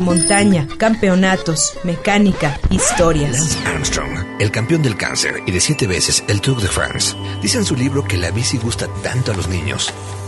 montaña, campeonatos, mecánica, historias. Lance Armstrong, el campeón del cáncer y de siete veces el Tour de France, dice en su libro que la bici gusta tanto a los niños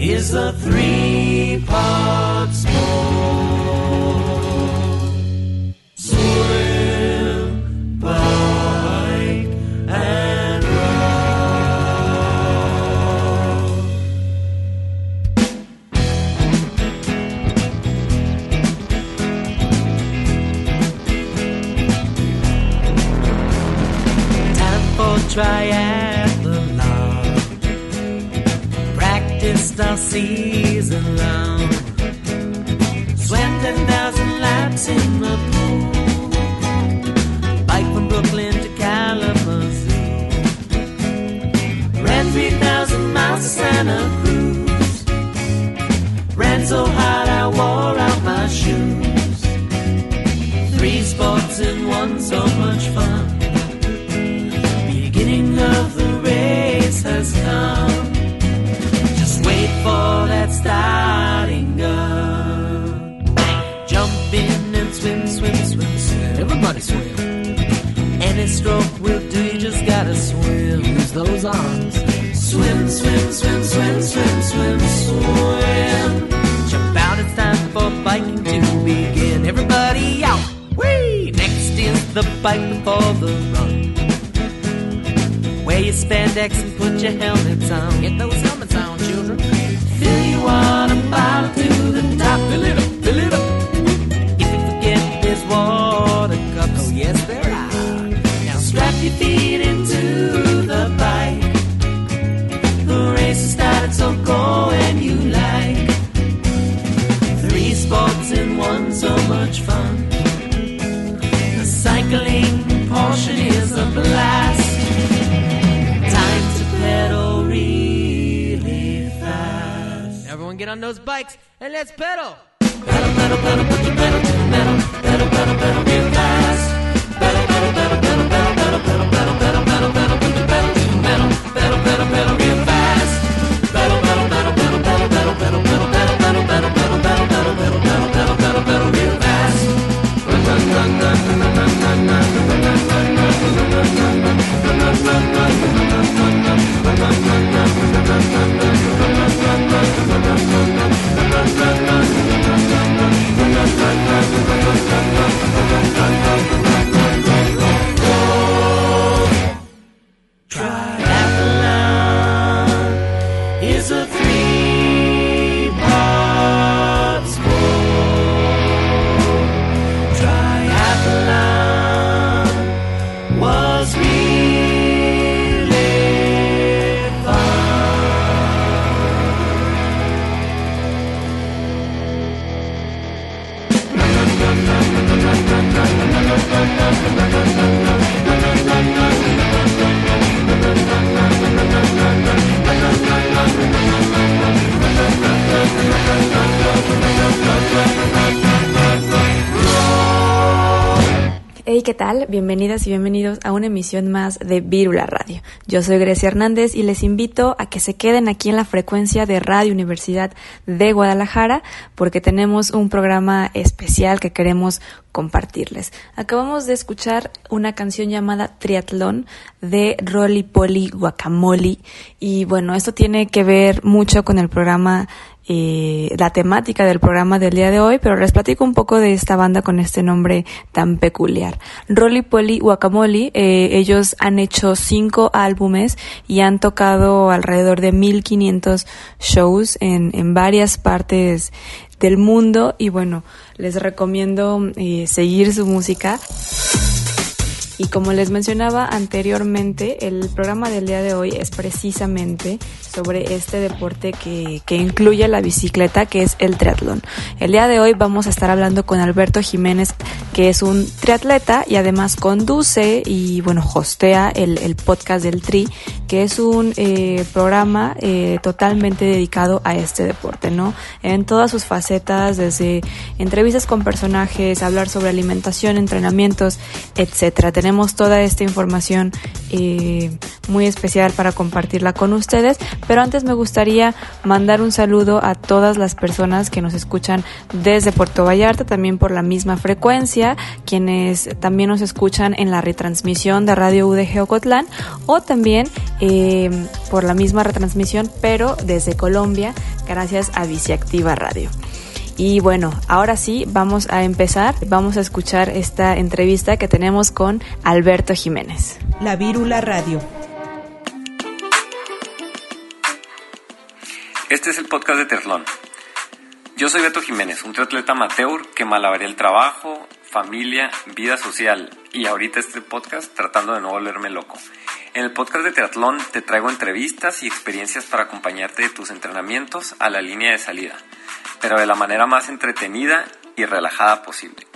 is the three pot bowl. Swim, bike, and run. Time for triad. Practiced all season long. Swam 10,000 laps in the pool. Bike from Brooklyn to Kalamazoo. Ran 3,000 miles to Santa Cruz. Ran so hard I wore out my shoes. Three sports in one, so much fun. For that starting gun. Jump in and swim, swim, swim, swim. Everybody swim. Any stroke will do, you just gotta swim. Use those arms. Swim, swim, swim, swim, swim, swim, swim. Jump out, it's time for biking to begin. Everybody out! Whee! Next is the bike before the run. Wear your spandex and put your helmets on. Get those helmets on, children. You water bottle to the top. Fill it up, fill it up. If you forget, there's water cups. Oh, yes, there are. Now strap your feet into the bike. The race has started, so go and you like. Three sports in one, so much fun. On those bikes and let's pedal. Pedal, pedal, pedal, put your pedal to the metal. Pedal, pedal, pedal, real ¿qué tal? Bienvenidas y bienvenidos a una emisión más de Vírula Radio. Yo soy Grecia Hernández y les invito a que se queden aquí en la frecuencia de Radio Universidad de Guadalajara porque tenemos un programa especial que queremos compartirles. Acabamos de escuchar una canción llamada Triatlón de Rolly Polly Guacamole y bueno, esto tiene que ver mucho con el programa eh, la temática del programa del día de hoy, pero les platico un poco de esta banda con este nombre tan peculiar. Rolly Polly Guacamole, eh, ellos han hecho cinco álbumes y han tocado alrededor de 1500 shows en, en varias partes del mundo y bueno, les recomiendo eh, seguir su música. Y como les mencionaba anteriormente, el programa del día de hoy es precisamente sobre este deporte que, que, incluye la bicicleta, que es el triatlón. El día de hoy vamos a estar hablando con Alberto Jiménez, que es un triatleta y además conduce y, bueno, hostea el, el podcast del Tri, que es un eh, programa eh, totalmente dedicado a este deporte, ¿no? En todas sus facetas, desde entrevistas con personajes, hablar sobre alimentación, entrenamientos, etcétera. Toda esta información eh, muy especial para compartirla con ustedes, pero antes me gustaría mandar un saludo a todas las personas que nos escuchan desde Puerto Vallarta, también por la misma frecuencia, quienes también nos escuchan en la retransmisión de Radio UDG Ocotlán o también eh, por la misma retransmisión, pero desde Colombia, gracias a Viciactiva Radio. Y bueno, ahora sí, vamos a empezar. Vamos a escuchar esta entrevista que tenemos con Alberto Jiménez. La Vírula Radio. Este es el podcast de Triatlón. Yo soy Beto Jiménez, un triatleta amateur que malabaré el trabajo, familia, vida social y ahorita este podcast tratando de no volverme loco. En el podcast de Triatlón te traigo entrevistas y experiencias para acompañarte de tus entrenamientos a la línea de salida pero de la manera más entretenida y relajada posible.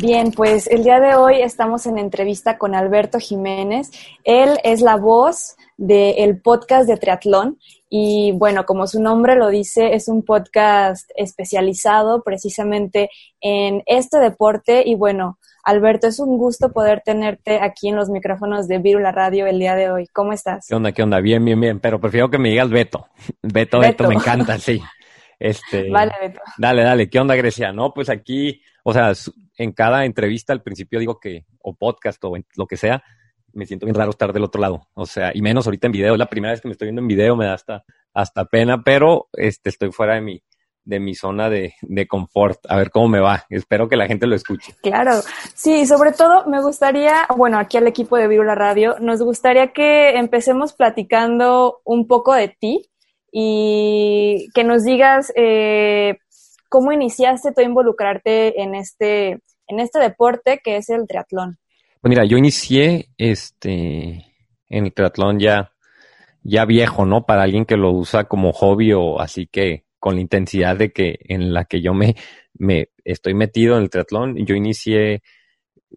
Bien, pues el día de hoy estamos en entrevista con Alberto Jiménez. Él es la voz del podcast de triatlón y bueno, como su nombre lo dice, es un podcast especializado precisamente en este deporte y bueno, Alberto, es un gusto poder tenerte aquí en los micrófonos de Virula Radio el día de hoy. ¿Cómo estás? ¿Qué onda? ¿Qué onda? Bien, bien, bien. Pero prefiero que me digas Beto. Beto, Beto, me encanta, sí. Este, vale, Beto. Dale, dale. ¿Qué onda, Grecia? No, pues aquí, o sea, en cada entrevista al principio digo que, o podcast o lo que sea, me siento bien raro estar del otro lado. O sea, y menos ahorita en video. Es la primera vez que me estoy viendo en video, me da hasta, hasta pena, pero este, estoy fuera de mi, de mi zona de, de, confort, a ver cómo me va. Espero que la gente lo escuche. Claro, sí, sobre todo me gustaría, bueno, aquí al equipo de Virula Radio, nos gustaría que empecemos platicando un poco de ti y que nos digas eh, cómo iniciaste tú a involucrarte en este, en este deporte que es el triatlón. Pues mira, yo inicié este en el triatlón ya, ya viejo, ¿no? Para alguien que lo usa como hobby o así que con la intensidad de que en la que yo me, me estoy metido en el triatlón. Yo inicié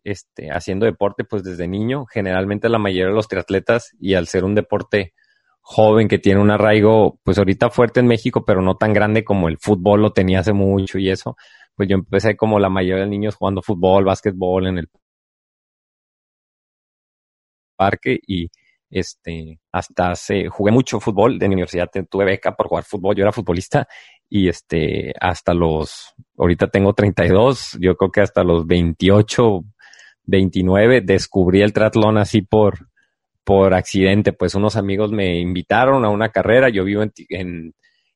este, haciendo deporte pues desde niño. Generalmente la mayoría de los triatletas y al ser un deporte joven que tiene un arraigo pues ahorita fuerte en México, pero no tan grande como el fútbol lo tenía hace mucho y eso, pues yo empecé como la mayoría de niños jugando fútbol, básquetbol en el parque y este, hasta hace, jugué mucho fútbol de mi universidad, tuve beca por jugar fútbol, yo era futbolista y este, hasta los, ahorita tengo 32, yo creo que hasta los 28, 29 descubrí el triatlón así por, por accidente, pues unos amigos me invitaron a una carrera, yo vivo en, en,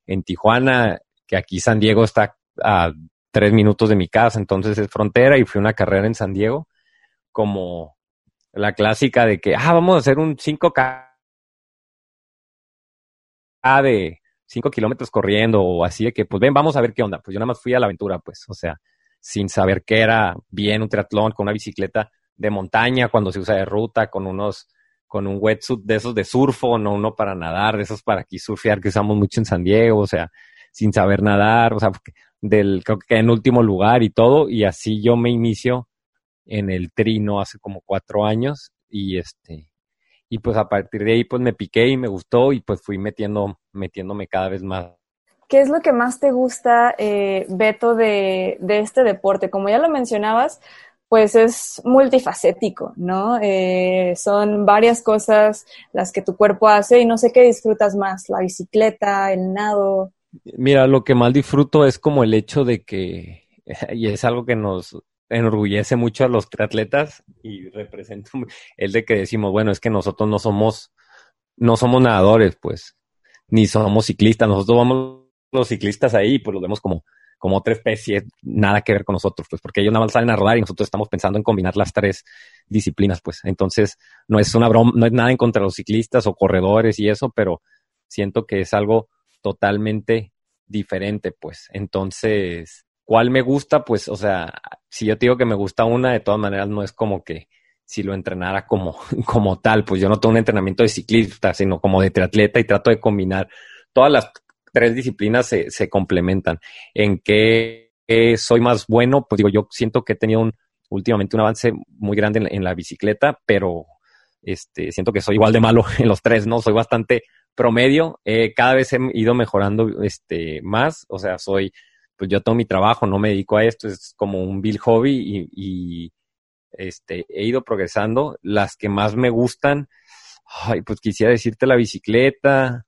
en Tijuana, que aquí San Diego está a tres minutos de mi casa, entonces es frontera y fui a una carrera en San Diego como la clásica de que, ah, vamos a hacer un 5K de 5 kilómetros corriendo o así de que, pues ven, vamos a ver qué onda. Pues yo nada más fui a la aventura, pues, o sea, sin saber qué era bien un triatlón con una bicicleta de montaña cuando se usa de ruta, con unos, con un wetsuit de esos de surfo, no uno para nadar, de esos para aquí surfear que usamos mucho en San Diego, o sea, sin saber nadar, o sea, del, creo que en último lugar y todo, y así yo me inicio en el trino hace como cuatro años y este y pues a partir de ahí pues me piqué y me gustó y pues fui metiendo metiéndome cada vez más ¿Qué es lo que más te gusta, eh, Beto, de, de, este deporte? Como ya lo mencionabas, pues es multifacético, ¿no? Eh, son varias cosas las que tu cuerpo hace y no sé qué disfrutas más, la bicicleta, el nado. Mira, lo que más disfruto es como el hecho de que, y es algo que nos, enorgullece mucho a los triatletas y representa el de que decimos, bueno, es que nosotros no somos no somos nadadores, pues, ni somos ciclistas. Nosotros vamos los ciclistas ahí, pues los vemos como, como otra especie, nada que ver con nosotros, pues, porque ellos nada más salen a rodar y nosotros estamos pensando en combinar las tres disciplinas, pues. Entonces, no es una broma, no es nada en contra de los ciclistas o corredores y eso, pero siento que es algo totalmente diferente, pues. Entonces, ¿cuál me gusta? Pues, o sea, si yo te digo que me gusta una, de todas maneras no es como que si lo entrenara como, como tal, pues yo no tengo un entrenamiento de ciclista, sino como de triatleta y trato de combinar todas las tres disciplinas se, se complementan. ¿En qué soy más bueno? Pues digo, yo siento que he tenido un, últimamente un avance muy grande en, la bicicleta, pero este, siento que soy igual de malo en los tres, ¿no? Soy bastante promedio, eh, cada vez he ido mejorando este, más, o sea, soy, pues yo tengo mi trabajo, no me dedico a esto, es como un bill hobby y, y este, he ido progresando. Las que más me gustan, ay, pues quisiera decirte la bicicleta,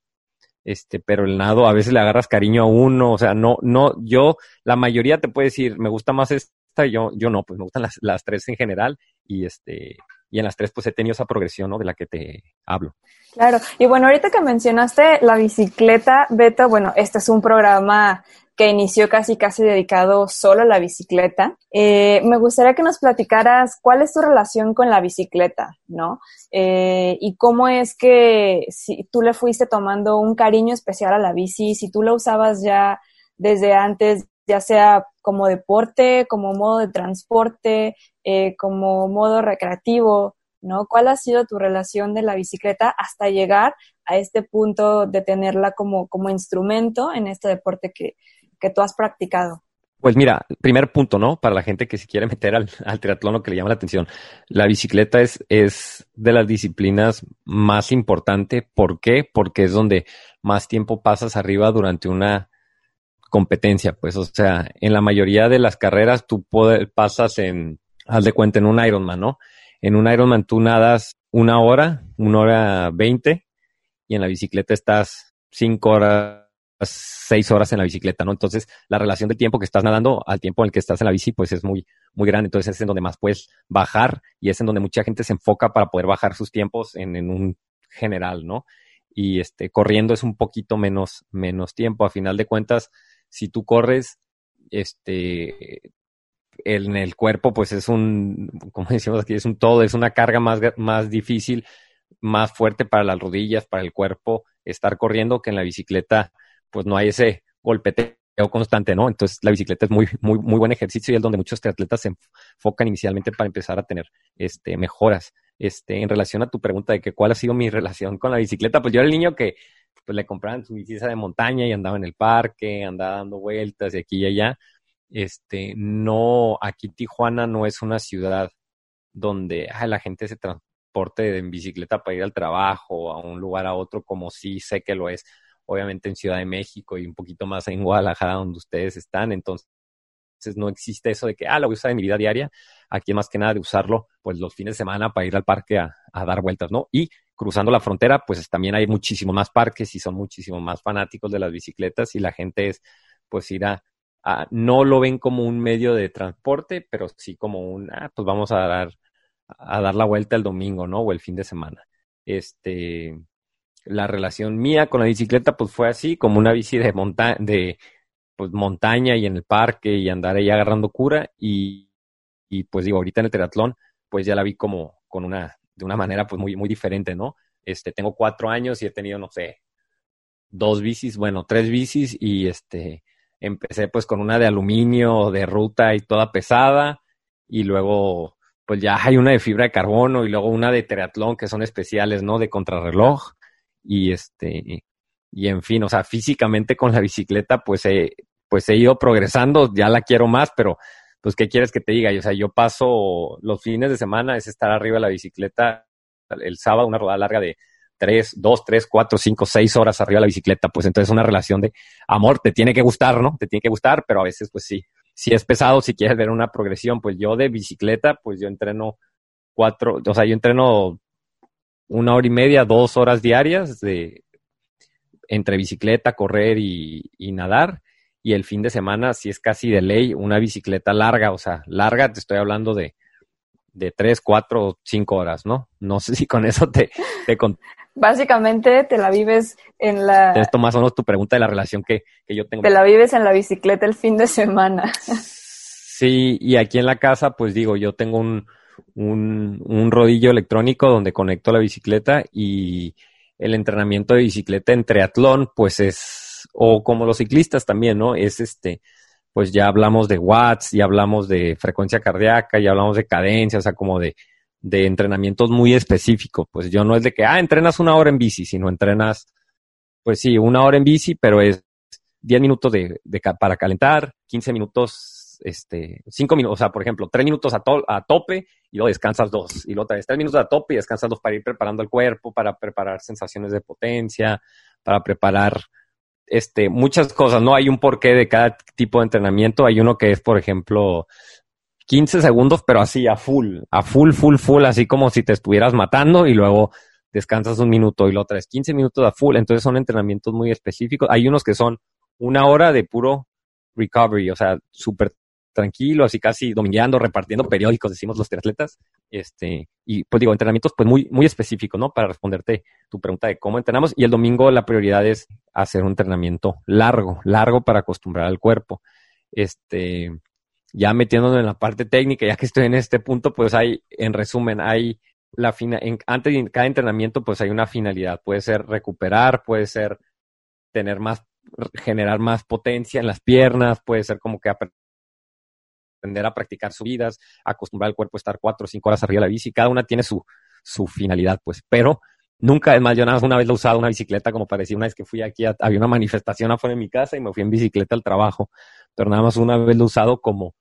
este, pero el nado a veces le agarras cariño a uno, o sea, no, no, yo, la mayoría te puede decir, me gusta más esta, yo, yo no, pues me gustan las, las tres en general y este, y en las tres pues he tenido esa progresión, ¿no? De la que te hablo. Claro, y bueno, ahorita que mencionaste la bicicleta, Beto, bueno, este es un programa que inició casi casi dedicado solo a la bicicleta. Eh, me gustaría que nos platicaras cuál es tu relación con la bicicleta, ¿no? Eh, y cómo es que si tú le fuiste tomando un cariño especial a la bici, si tú la usabas ya desde antes, ya sea como deporte, como modo de transporte, eh, como modo recreativo, ¿no? ¿Cuál ha sido tu relación de la bicicleta hasta llegar a este punto de tenerla como, como instrumento en este deporte que, que tú has practicado? Pues mira, primer punto, ¿no? Para la gente que se quiere meter al, triatlón o que le llama la atención. La bicicleta es, es de las disciplinas más importante. ¿Por qué? Porque es donde más tiempo pasas arriba durante una competencia. Pues, o sea, en la mayoría de las carreras tú pasas en, haz de cuenta, en un Ironman, ¿no? En un Ironman tú nadas una hora, una hora veinte, y en la bicicleta estás cinco horas seis horas en la bicicleta, ¿no? Entonces, la relación del tiempo que estás nadando al tiempo en el que estás en la bici, pues es muy, muy grande. Entonces, es en donde más puedes bajar y es en donde mucha gente se enfoca para poder bajar sus tiempos en, en un general, ¿no? Y este, corriendo es un poquito menos, menos tiempo. A final de cuentas, si tú corres, este, en el cuerpo, pues es un, como decimos aquí, es un todo, es una carga más, más difícil, más fuerte para las rodillas, para el cuerpo, estar corriendo que en la bicicleta pues no hay ese golpeteo constante, ¿no? Entonces la bicicleta es muy, muy, muy buen ejercicio y es donde muchos triatletas se enfocan inicialmente para empezar a tener este, mejoras. Este, en relación a tu pregunta de que cuál ha sido mi relación con la bicicleta, pues yo era el niño que pues, le compraban su bicicleta de montaña y andaba en el parque, andaba dando vueltas de aquí y allá. Este, no, aquí Tijuana no es una ciudad donde la gente se transporte en bicicleta para ir al trabajo, a un lugar a otro, como sí sé que lo es obviamente en Ciudad de México y un poquito más en Guadalajara donde ustedes están. Entonces, no existe eso de que, ah, lo voy a usar en mi vida diaria. Aquí más que nada de usarlo, pues los fines de semana para ir al parque a, dar vueltas, ¿no? Y cruzando la frontera, pues también hay muchísimo más parques y son muchísimo más fanáticos de las bicicletas y la gente es, pues ir a, no lo ven como un medio de transporte, pero sí como un, ah, pues vamos a dar, a dar la vuelta el domingo, ¿no? O el fin de semana. Este, la relación mía con la bicicleta pues fue así, como una bici de, monta de pues, montaña y en el parque y andar ahí agarrando cura y, y pues digo, ahorita en el triatlón pues ya la vi como con una, de una manera pues muy, muy diferente, ¿no? Este, tengo cuatro años y he tenido, no sé, dos bicis, bueno, tres bicis y este, empecé pues con una de aluminio, de ruta y toda pesada y luego pues ya hay una de fibra de carbono y luego una de triatlón que son especiales, ¿no? De contrarreloj y este, y en fin, o sea, físicamente con la bicicleta, pues he, pues he ido progresando, ya la quiero más, pero pues, ¿qué quieres que te diga? O sea, yo paso los fines de semana, es estar arriba de la bicicleta el sábado, una rodada larga de tres, dos, tres, cuatro, cinco, seis horas arriba de la bicicleta, pues entonces una relación de amor, te tiene que gustar, ¿no? Te tiene que gustar, pero a veces, pues sí, si es pesado, si quieres ver una progresión, pues yo de bicicleta, pues yo entreno cuatro, o sea, yo entreno una hora y media, dos horas diarias de entre bicicleta, correr y, nadar. Y el fin de semana, si es casi de ley, una bicicleta larga, o sea, larga, te estoy hablando de, de tres, cuatro, cinco horas, ¿no? No sé si con eso te, te básicamente te la vives en la... Esto más o menos tu pregunta de la relación que, que yo tengo. Te la vives en la bicicleta el fin de semana. Sí, y aquí en la casa, pues digo, yo tengo un, un, un rodillo electrónico donde conecto la bicicleta y el entrenamiento de bicicleta en triatlón, pues es, o como los ciclistas también, ¿no? Es este, pues ya hablamos de watts, ya hablamos de frecuencia cardíaca, ya hablamos de cadencia, o sea, como de, de entrenamientos muy específicos. Pues yo no es de que, ah, entrenas una hora en bici, sino entrenas, pues sí, una hora en bici, pero es 10 minutos de, para calentar, 15 minutos, este, 5 minutos, o sea, por ejemplo, 3 minutos a, to a tope y luego descansas dos, y luego vez 3 minutos a tope y descansas dos para ir preparando el cuerpo, para preparar sensaciones de potencia, para preparar este, muchas cosas, ¿no? Hay un porqué de cada tipo de entrenamiento. Hay uno que es, por ejemplo, 15 segundos, pero así a full, a full, full, full, así como si te estuvieras matando y luego descansas un minuto y lo otra es 15 minutos a full. Entonces son entrenamientos muy específicos. Hay unos que son una hora de puro recovery, o sea, súper tranquilo, así casi dominando, repartiendo periódicos, decimos los triatletas. Este, y pues digo, entrenamientos pues muy, muy específicos, ¿no? Para responderte tu pregunta de cómo entrenamos. Y el domingo la prioridad es hacer un entrenamiento largo, largo para acostumbrar al cuerpo. Este, ya metiéndonos en la parte técnica, ya que estoy en este punto, pues hay, en resumen, hay la fina, en, antes de cada entrenamiento, pues hay una finalidad. Puede ser recuperar, puede ser tener más, generar más potencia en las piernas, puede ser como que aprender a practicar subidas, acostumbrar al cuerpo a estar cuatro o cinco horas arriba de la bici. Cada una tiene su, su finalidad, pues. Pero nunca, es más, yo nada más una vez lo usado una bicicleta, como parecía una vez que fui aquí, había una manifestación afuera de mi casa y me fui en bicicleta al trabajo. Pero nada más una vez lo usado como,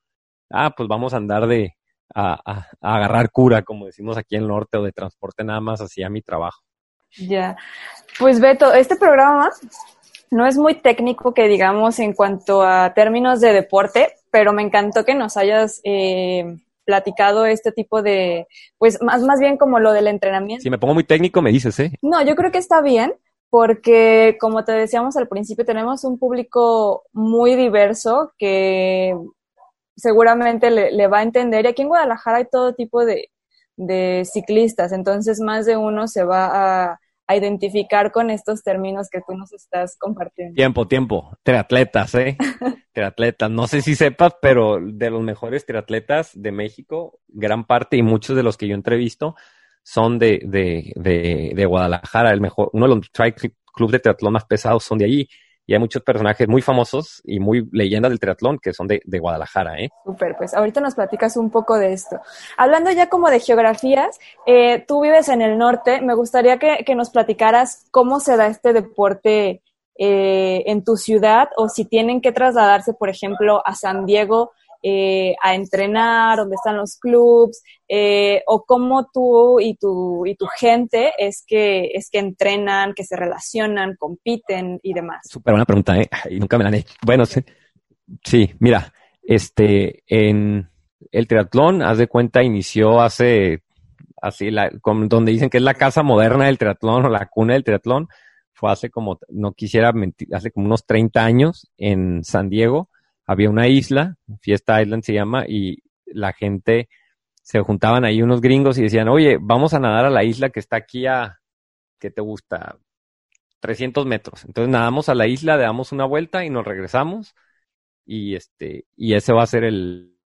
ah, pues vamos a andar de, a, a, a agarrar cura, como decimos aquí en el norte, o de transporte nada más hacia mi trabajo. Ya. Pues Beto, este programa no es muy técnico que digamos en cuanto a términos de deporte, pero me encantó que nos hayas eh, platicado este tipo de, pues más, más bien como lo del entrenamiento. Si me pongo muy técnico, me dices, ¿eh? No, yo creo que está bien, porque como te decíamos al principio, tenemos un público muy diverso que seguramente le, le va a entender. Y aquí en Guadalajara hay todo tipo de, de ciclistas, entonces más de uno se va a a identificar con estos términos que tú nos estás compartiendo. Tiempo, tiempo. Triatletas, ¿eh? triatletas. No sé si sepas, pero de los mejores triatletas de México, gran parte y muchos de los que yo entrevisto son de, de, de, de Guadalajara. El mejor, uno de los tri clubes de triatlón más pesados son de allí y hay muchos personajes muy famosos y muy leyendas del triatlón que son de, de Guadalajara, ¿eh? Súper, pues ahorita nos platicas un poco de esto. Hablando ya como de geografías, eh, tú vives en el norte, me gustaría que, que, nos platicaras cómo se da este deporte eh, en tu ciudad o si tienen que trasladarse, por ejemplo, a San Diego eh, a entrenar, dónde están los clubs, eh, o cómo tú y tu, y tu gente es que, es que entrenan, que se relacionan, compiten y demás. Súper buena pregunta, ¿eh? Y nunca me la han hecho. Bueno, sí, sí, mira, este, en el triatlón, haz de cuenta, inició hace, así, la, con, donde dicen que es la casa moderna del triatlón o la cuna del triatlón, fue hace como, no quisiera mentir, hace como unos 30 años en San Diego, había una isla, Fiesta Island se llama, y la gente se juntaban ahí unos gringos y decían, oye, vamos a nadar a la isla que está aquí a, ¿qué te gusta? 300 metros. Entonces nadamos a la isla, damos una vuelta y nos regresamos y este, y ese va a ser el,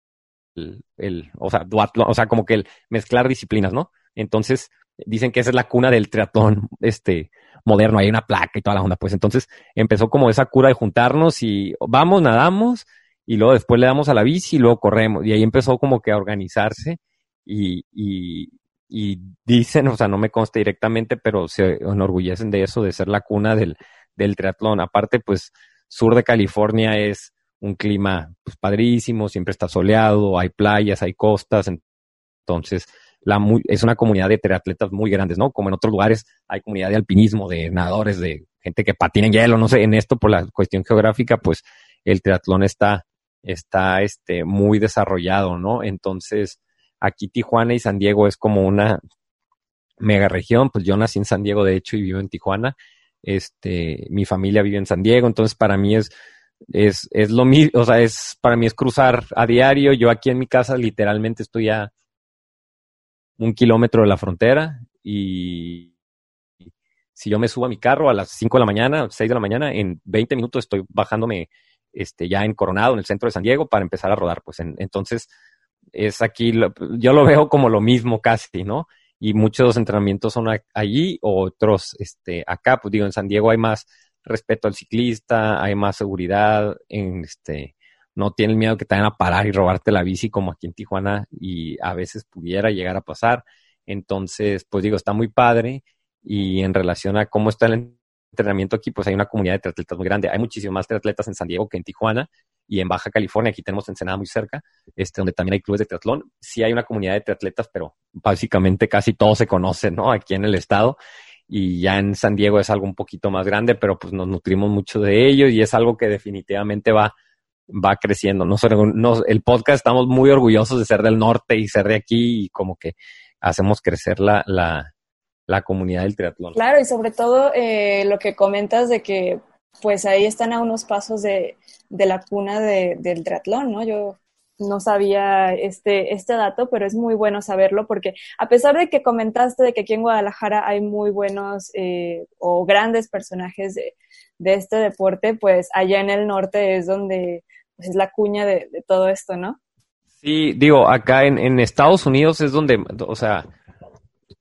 el, el o sea, duatlón, o sea, como que el mezclar disciplinas, ¿no? Entonces, dicen que esa es la cuna del triatlón, este, moderno, hay una placa y toda la onda. Pues entonces empezó como esa cura de juntarnos y vamos, nadamos y luego después le damos a la bici y luego corremos. Y ahí empezó como que a organizarse y, y, y dicen, o sea, no me consta directamente, pero se enorgullecen de eso, de ser la cuna del, del triatlón. Aparte, pues, sur de California es un clima pues, padrísimo, siempre está soleado, hay playas, hay costas, entonces es una comunidad de triatletas muy grandes, ¿no? Como en otros lugares hay comunidad de alpinismo, de nadadores, de gente que patina en hielo, no sé, en esto por la cuestión geográfica, pues el triatlón está, está este, muy desarrollado, ¿no? Entonces, aquí Tijuana y San Diego es como una mega región, pues yo nací en San Diego, de hecho, y vivo en Tijuana. Este, mi familia vive en San Diego, entonces para mí es, es, es lo mismo, o sea, es, para mí es cruzar a diario. Yo aquí en mi casa literalmente estoy a un kilómetro de la frontera y si yo me subo a mi carro a las 5 de la mañana, 6 de la mañana, en 20 minutos estoy bajándome este, ya en Coronado, en el centro de San Diego, para empezar a rodar. Pues entonces, es aquí, yo lo veo como lo mismo casi, ¿no? Y muchos entrenamientos son allí, otros este, acá, pues digo, en San Diego hay más respeto al ciclista, hay más seguridad, en este, no tienen miedo que te vayan a parar y robarte la bici como aquí en Tijuana y a veces pudiera llegar a pasar. Entonces, pues digo, está muy padre y en relación a cómo está el entrenamiento aquí, pues hay una comunidad de triatletas muy grande. Hay muchísimos más triatletas en San Diego que en Tijuana y en Baja California. Aquí tenemos Ensenada muy cerca, este, donde también hay clubes de triatlón. Sí hay una comunidad de triatletas, pero básicamente casi todos se conocen, ¿no? Aquí en el estado. Y ya en San Diego es algo un poquito más grande, pero pues nos nutrimos mucho de ellos y es algo que definitivamente va, va creciendo. No, no, el podcast estamos muy orgullosos de ser del norte y ser de aquí y como que hacemos crecer la, la, la comunidad del triatlón. Claro, y sobre todo eh, lo que comentas de que pues ahí están a unos pasos de, de la cuna de, del triatlón, ¿no? Yo no sabía este, este dato, pero es muy bueno saberlo porque a pesar de que comentaste de que aquí en Guadalajara hay muy buenos eh, o grandes personajes de, de, este deporte, pues allá en el norte es donde pues, es la cuña de, de todo esto, ¿no? Sí, digo, acá en, en Estados Unidos es donde, o sea,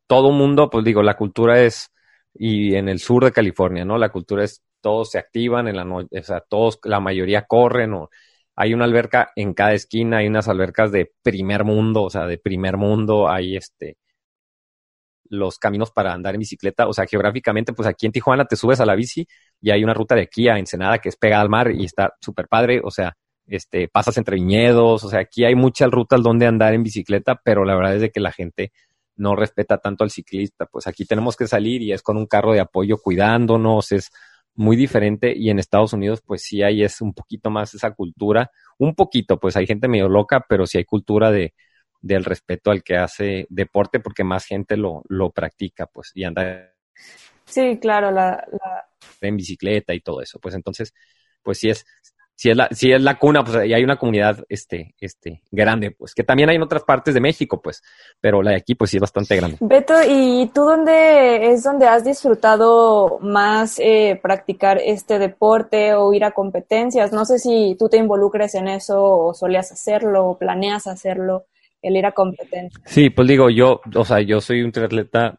todo mundo, pues digo, la cultura es, y en el sur de California, ¿no? La cultura es, todos se activan en la noche, o sea, todos, la mayoría corren, o hay una alberca en cada esquina, hay unas albercas de primer mundo, o sea, de primer mundo, hay este, los caminos para andar en bicicleta, o sea, geográficamente, pues aquí en Tijuana te subes a la bici y hay una ruta de aquí a Ensenada que es pegada al mar y está súper padre, o sea, este, pasas entre viñedos, o sea, aquí hay muchas rutas donde andar en bicicleta, pero la verdad es de que la gente no respeta tanto al ciclista. Pues aquí tenemos que salir y es con un carro de apoyo cuidándonos, es muy diferente y en Estados Unidos pues sí hay es un poquito más esa cultura, un poquito, pues hay gente medio loca, pero sí hay cultura de del respeto al que hace deporte porque más gente lo, lo practica, pues, y anda Sí, claro, la, la... en bicicleta y todo eso. Pues entonces, pues sí es, si es la, si es la cuna, pues y hay una comunidad este, este, grande, pues, que también hay en otras partes de México, pues, pero la de aquí, pues sí es bastante grande. Beto, ¿y tú dónde es donde has disfrutado más eh, practicar este deporte o ir a competencias? No sé si tú te involucres en eso o solías hacerlo o planeas hacerlo, el ir a competencias. Sí, pues digo, yo, o sea, yo soy un triatleta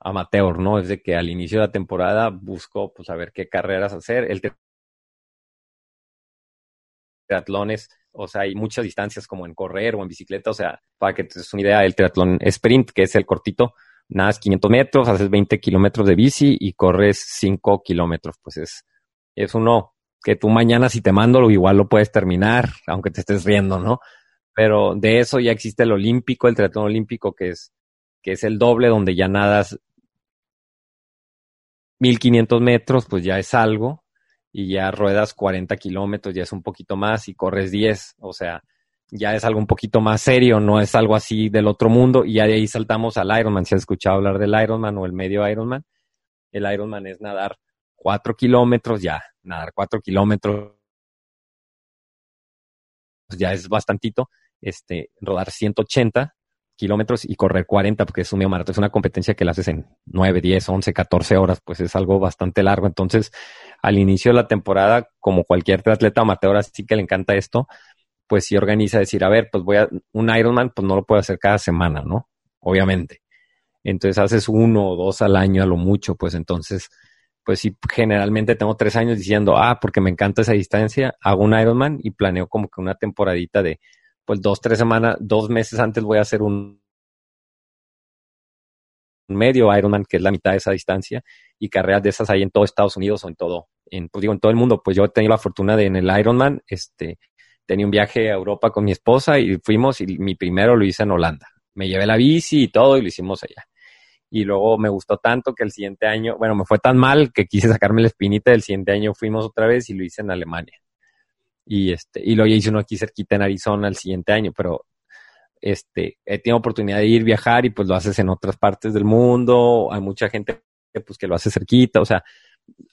amateur, ¿no? Es de que al inicio de la temporada busco, pues, a ver qué carreras hacer. El triatlones, o sea, hay muchas distancias como en correr o en bicicleta, o sea, para que te des una idea, el triatlón sprint, que es el cortito, nadas 500 metros, haces 20 kilómetros de bici y corres 5 kilómetros, pues es, es uno que tú mañana si te mando igual lo puedes terminar, aunque te estés riendo, ¿no? Pero de eso ya existe el olímpico, el triatlón olímpico, que es, que es el doble, donde ya nadas 1500 metros, pues ya es algo, y ya ruedas 40 kilómetros, ya es un poquito más y corres 10, o sea, ya es algo un poquito más serio, no es algo así del otro mundo. Y ya de ahí saltamos al Ironman, si has escuchado hablar del Ironman o el medio Ironman, el Ironman es nadar 4 kilómetros, ya, nadar 4 kilómetros. Ya es bastantito, este, rodar 180 kilómetros y correr 40 porque es un medio maratón, es una competencia que la haces en 9, 10, 11, 14 horas, pues es algo bastante largo. Entonces, al inicio de la temporada, como cualquier atleta amateur, así que le encanta esto, pues sí organiza decir, a ver, pues voy a, un Ironman, pues no lo puedo hacer cada semana, ¿no? Obviamente. Entonces haces uno o dos al año a lo mucho, pues entonces, pues sí, generalmente tengo tres años diciendo, ah, porque me encanta esa distancia, hago un Ironman y planeo como que una temporadita de pues dos, tres semanas, dos meses antes voy a hacer un medio Ironman, que es la mitad de esa distancia, y carreras de esas hay en todo Estados Unidos o en todo, en, pues digo, en todo el mundo. Pues yo he tenido la fortuna de en el Ironman, este, tenía un viaje a Europa con mi esposa y fuimos y mi primero lo hice en Holanda. Me llevé la bici y todo y lo hicimos allá. Y luego me gustó tanto que el siguiente año, bueno, me fue tan mal que quise sacarme la espinita, del siguiente año fuimos otra vez y lo hice en Alemania y este, y luego ya hice uno aquí cerquita en Arizona el siguiente año, pero este, he tenido oportunidad de ir, viajar y pues lo haces en otras partes del mundo, hay mucha gente pues que lo hace cerquita, o sea,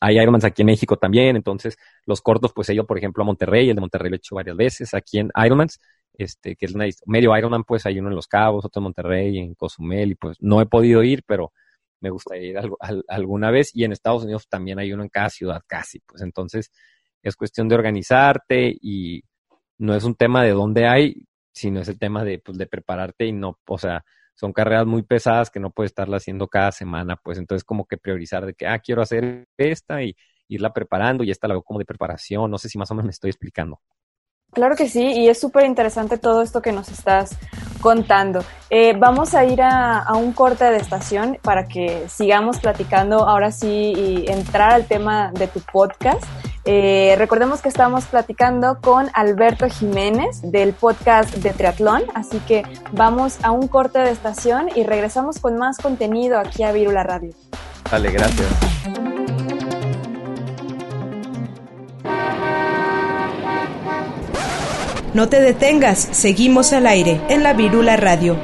hay Ironmans aquí en México también, entonces los cortos pues he ido por ejemplo a Monterrey, el de Monterrey lo he hecho varias veces, aquí en Ironmans, este, que es una, medio Ironman pues hay uno en Los Cabos, otro en Monterrey, en Cozumel y pues no he podido ir, pero me gustaría ir alguna vez y en Estados Unidos también hay uno en cada ciudad casi, pues entonces es cuestión de organizarte y no es un tema de dónde hay, sino es el tema de, pues, de prepararte y no, o sea, son carreras muy pesadas que no puedes estarla haciendo cada semana, pues entonces como que priorizar de que, ah, quiero hacer esta y irla preparando y esta la veo como de preparación, no sé si más o menos me estoy explicando. Claro que sí, y es súper interesante todo esto que nos estás contando. Eh, vamos a ir a, un corte de estación para que sigamos platicando ahora sí y entrar al tema de tu podcast. Eh, recordemos que estamos platicando con Alberto Jiménez del podcast de Triatlón, así que vamos a un corte de estación y regresamos con más contenido aquí a Virula Radio. Vale, gracias. No te detengas, seguimos al aire en la Virula Radio.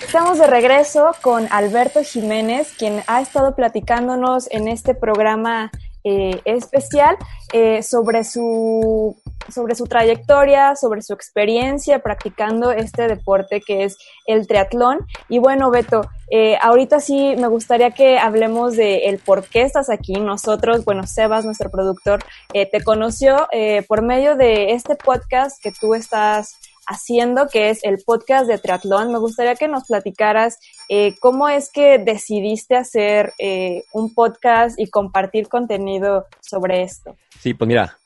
Estamos de regreso con Alberto Jiménez, quien ha estado platicándonos en este programa eh, especial eh, sobre su sobre su trayectoria, sobre su experiencia practicando este deporte que es el triatlón. Y bueno, Beto, eh, ahorita sí me gustaría que hablemos de el por qué estás aquí. Nosotros, bueno, Sebas, nuestro productor, eh, te conoció eh, por medio de este podcast que tú estás haciendo, que es el podcast de triatlón. Me gustaría que nos platicaras cómo es que decidiste hacer un podcast y compartir contenido sobre esto. Sí, pues mira,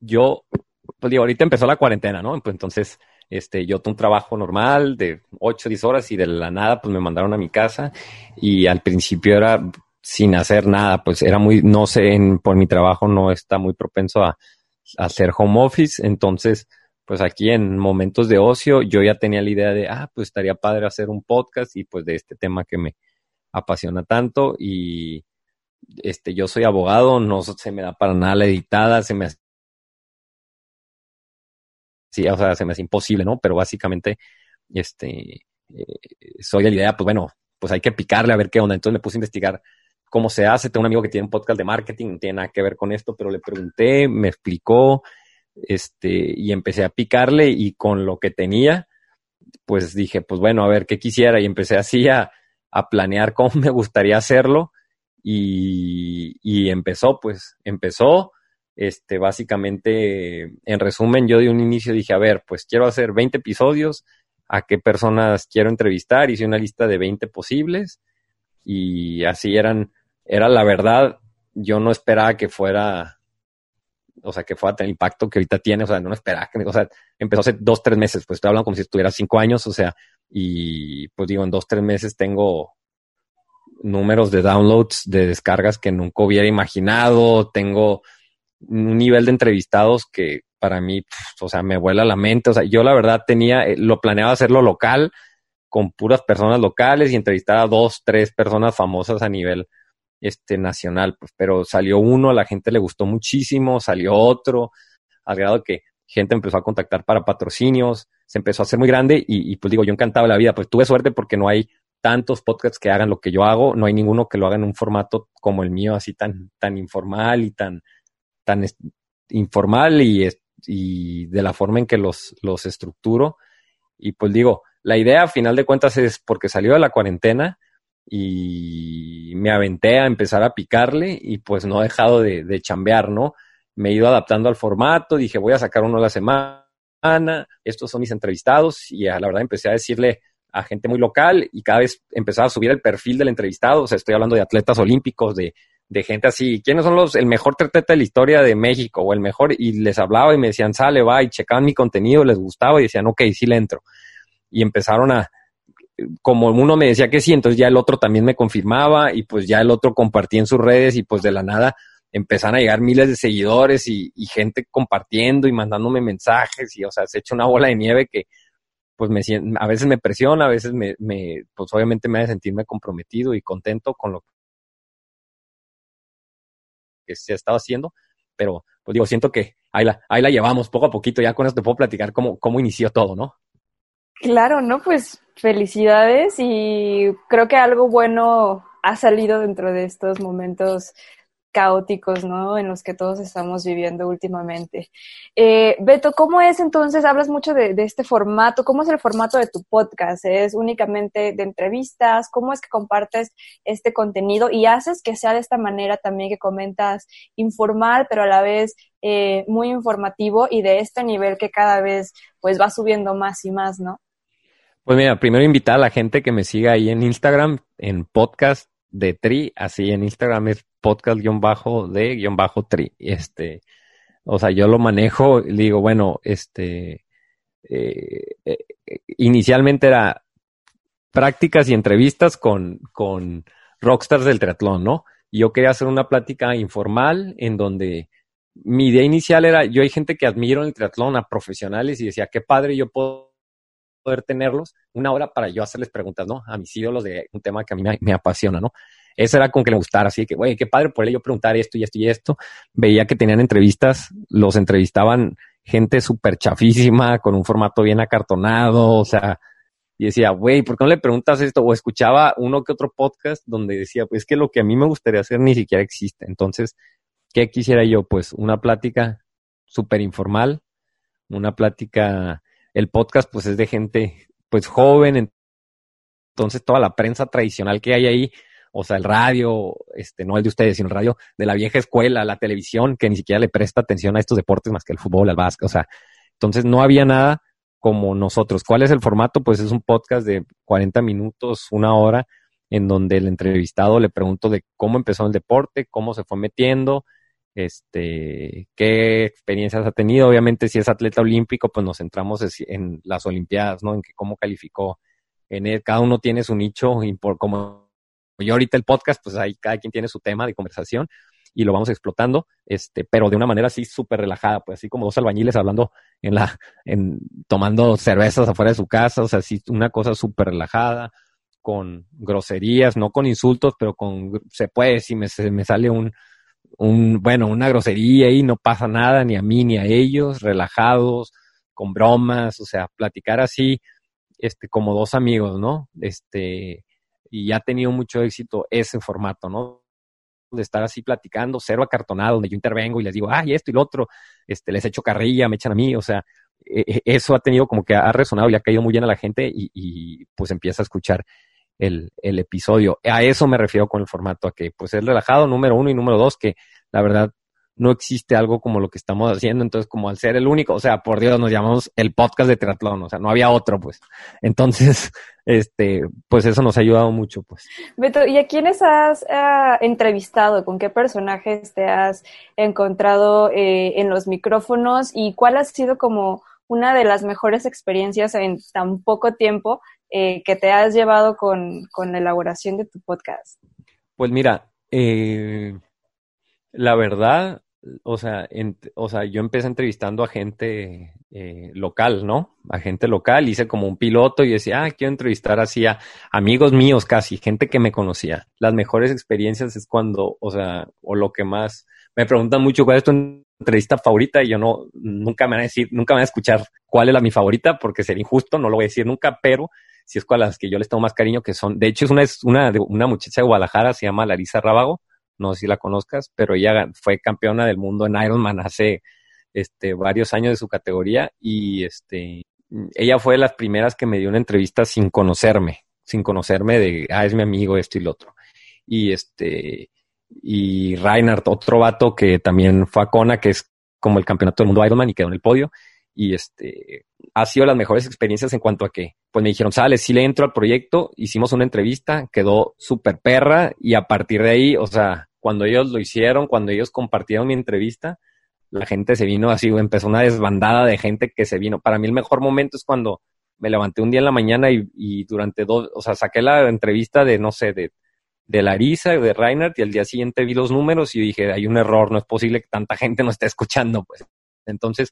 yo pues digo, ahorita empezó la cuarentena, ¿no? Pues entonces, este, yo tuve un trabajo normal de 8 o 10 horas y de la nada, pues me mandaron a mi casa y al principio era sin hacer nada, pues era muy, no sé, por mi trabajo no está muy propenso a hacer home office, entonces, pues aquí en momentos de ocio yo ya tenía la idea de, ah, pues estaría padre hacer un podcast y pues de este tema que me apasiona tanto y este, yo soy abogado, no se me da para nada la editada, se me sí, o sea, se me hace imposible, ¿no? Pero básicamente, este, eh, soy la idea, pues bueno, pues hay que picarle a ver qué onda. Entonces me puse a investigar cómo se hace. Tengo un amigo que tiene un podcast de marketing, no tiene nada que ver con esto, pero le pregunté, me explicó, este, y empecé a picarle y con lo que tenía, pues dije, pues bueno, a ver qué quisiera y empecé así a, a planear cómo me gustaría hacerlo y, y empezó, pues empezó este, básicamente, en resumen, yo de un inicio dije, a ver, pues quiero hacer 20 episodios, a qué personas quiero entrevistar, hice una lista de 20 posibles y así eran, era la verdad, yo no esperaba que fuera, o sea, que fuera tener impacto que ahorita tiene, o sea, no esperaba que, o sea, empezó hace dos, tres meses, pues estoy hablando como si estuviera cinco años, o sea, y pues digo, en dos, tres meses tengo números de downloads, de descargas que nunca hubiera imaginado, tengo un nivel de entrevistados que para mí, o sea, me vuela la mente. O sea, yo la verdad tenía, eh, lo planeaba hacerlo local, con puras personas locales y entrevistar a dos, tres personas famosas a nivel este, nacional. Pues, pero salió uno, a la gente le gustó muchísimo, salió otro, al grado que gente empezó a contactar para patrocinios, se empezó a hacer muy grande y, pues digo, yo encantaba la vida. Pues tuve suerte porque no hay tantos podcasts que hagan lo que yo hago, no hay ninguno que lo haga en un formato como el mío, así tan, tan informal y tan, tan informal y, y de la forma en que los, los estructuro. Y pues digo, la idea a final de cuentas es porque salió de la cuarentena y me aventé a empezar a picarle y pues no he dejado de, de chambear, ¿no? Me he ido adaptando al formato, dije voy a sacar uno a la semana, estos son mis entrevistados y a la verdad empecé a decirle a gente muy local y cada vez empezaba a subir el perfil del entrevistado, o sea, estoy hablando de atletas olímpicos, de de gente así, ¿quiénes son los, el mejor treteta de la historia de México o el mejor? Y les hablaba y me decían, sale, va, y checaban mi contenido, les gustaba y decían, ok, sí le entro. Y empezaron a, como uno me decía que sí, entonces ya el otro también me confirmaba y pues ya el otro compartía en sus redes y pues de la nada empezaron a llegar miles de seguidores y, gente compartiendo y mandándome mensajes y o sea, se echa una bola de nieve que pues me a veces me presiona, a veces me, pues obviamente me hace sentirme comprometido y contento con lo que se estaba haciendo, pero pues digo, siento que ahí la, ahí la llevamos poco a poquito, ya con eso te puedo platicar cómo, cómo inició todo, ¿no? Claro, ¿no? Pues felicidades y creo que algo bueno ha salido dentro de estos momentos caóticos, ¿no? En los que todos estamos viviendo últimamente. Eh, Beto, ¿cómo es entonces? Hablas mucho de, este formato. ¿Cómo es el formato de tu podcast? ¿Es únicamente de entrevistas? ¿Cómo es que compartes este contenido y haces que sea de esta manera también que comentas informal, pero a la vez eh, muy informativo y de este nivel que cada vez pues va subiendo más y más, ¿no? Pues mira, primero invitar a la gente que me siga ahí en Instagram, en podcast de Tri, así en Instagram es podcast-de-tri. Este, o sea, yo lo manejo, y digo, bueno, este, eh, eh, inicialmente era prácticas y entrevistas con, con rockstars del triatlón, ¿no? Yo quería hacer una plática informal en donde mi idea inicial era, yo hay gente que admiro el triatlón a profesionales y decía, qué padre yo puedo poder tenerlos una hora para yo hacerles preguntas, ¿no? A mis ídolos de un tema que a mí me, me apasiona, ¿no? Eso era con que le gustara, así que, güey, qué padre por yo preguntar esto y esto y esto. Veía que tenían entrevistas, los entrevistaban gente súper chafísima, con un formato bien acartonado, o sea, y decía, güey, ¿por qué no le preguntas esto? O escuchaba uno que otro podcast donde decía, pues es que lo que a mí me gustaría hacer ni siquiera existe. Entonces, ¿qué quisiera yo? Pues una plática súper informal, una plática, el podcast pues es de gente pues joven, entonces toda la prensa tradicional que hay ahí, o sea, el radio, este, no el de ustedes, sino el radio de la vieja escuela, la televisión, que ni siquiera le presta atención a estos deportes más que el fútbol, el básquet, o sea, entonces no había nada como nosotros. ¿Cuál es el formato? Pues es un podcast de 40 minutos, una hora, en donde el entrevistado le pregunto de cómo empezó el deporte, cómo se fue metiendo, este, qué experiencias ha tenido. Obviamente, si es atleta olímpico, pues nos centramos en las Olimpiadas, ¿no? En que cómo calificó. En cada uno tiene su nicho, y por como yo ahorita el podcast, pues ahí cada quien tiene su tema de conversación y lo vamos explotando, este, pero de una manera así súper relajada, pues así como dos albañiles hablando en la, en, tomando cervezas afuera de su casa, o sea, así una cosa súper relajada, con groserías, no con insultos, pero con, se puede, si me, me sale un, un, bueno, una grosería y no pasa nada ni a mí ni a ellos, relajados, con bromas, o sea, platicar así, este, como dos amigos, ¿no? Este, y ha tenido mucho éxito ese formato, ¿no? De estar así platicando, cero acartonado, donde yo intervengo y les digo, ay, esto y lo otro, este, les echo carrilla, me echan a mí, o sea, e, e, eso ha tenido como que ha resonado y ha caído muy bien a la gente y, y pues empieza a escuchar el, el, episodio. A eso me refiero con el formato, a que pues es relajado, número uno y número dos, que la verdad no existe algo como lo que estamos haciendo, entonces como al ser el único, o sea, por Dios, nos llamamos el podcast de triatlón, o sea, no había otro, pues. Entonces, este, pues eso nos ha ayudado mucho, pues. Beto, ¿y a quiénes has uh, entrevistado? ¿Con qué personajes te has encontrado eh, en los micrófonos? ¿Y cuál ha sido como una de las mejores experiencias en tan poco tiempo eh, que te has llevado con, con, la elaboración de tu podcast? Pues mira, eh, la verdad, o sea, o sea, yo empecé entrevistando a gente eh, local, ¿no? A gente local, hice como un piloto y decía, ah, quiero entrevistar así a amigos míos casi, gente que me conocía. Las mejores experiencias es cuando, o sea, o lo que más, me preguntan mucho cuál es tu entrevista favorita y yo no, nunca me van a decir, nunca me van a escuchar cuál es la mi favorita porque sería injusto, no lo voy a decir nunca, pero si es con las que yo les tengo más cariño, que son, de hecho es una, es una, una muchacha de Guadalajara, se llama Larisa Rábago, no sé si la conozcas, pero ella fue campeona del mundo en Ironman hace este, varios años de su categoría y este, ella fue de las primeras que me dio una entrevista sin conocerme, sin conocerme de, ah, es mi amigo, esto y lo otro. Y este, y Reinhardt, otro vato que también fue a Kona, que es como el campeonato del mundo Ironman y quedó en el podio. Y este, ha sido las mejores experiencias en cuanto a que, pues me dijeron, sale, sí le entro al proyecto, hicimos una entrevista, quedó súper perra y a partir de ahí, o sea, cuando ellos lo hicieron, cuando ellos compartieron mi entrevista, la gente se vino así, empezó una desbandada de gente que se vino. Para mí el mejor momento es cuando me levanté un día en la mañana y, durante dos, o sea, saqué la entrevista de, no sé, de, de Larisa, de Reinhardt, y al día siguiente vi los números y dije, hay un error, no es posible que tanta gente no esté escuchando, pues. Entonces,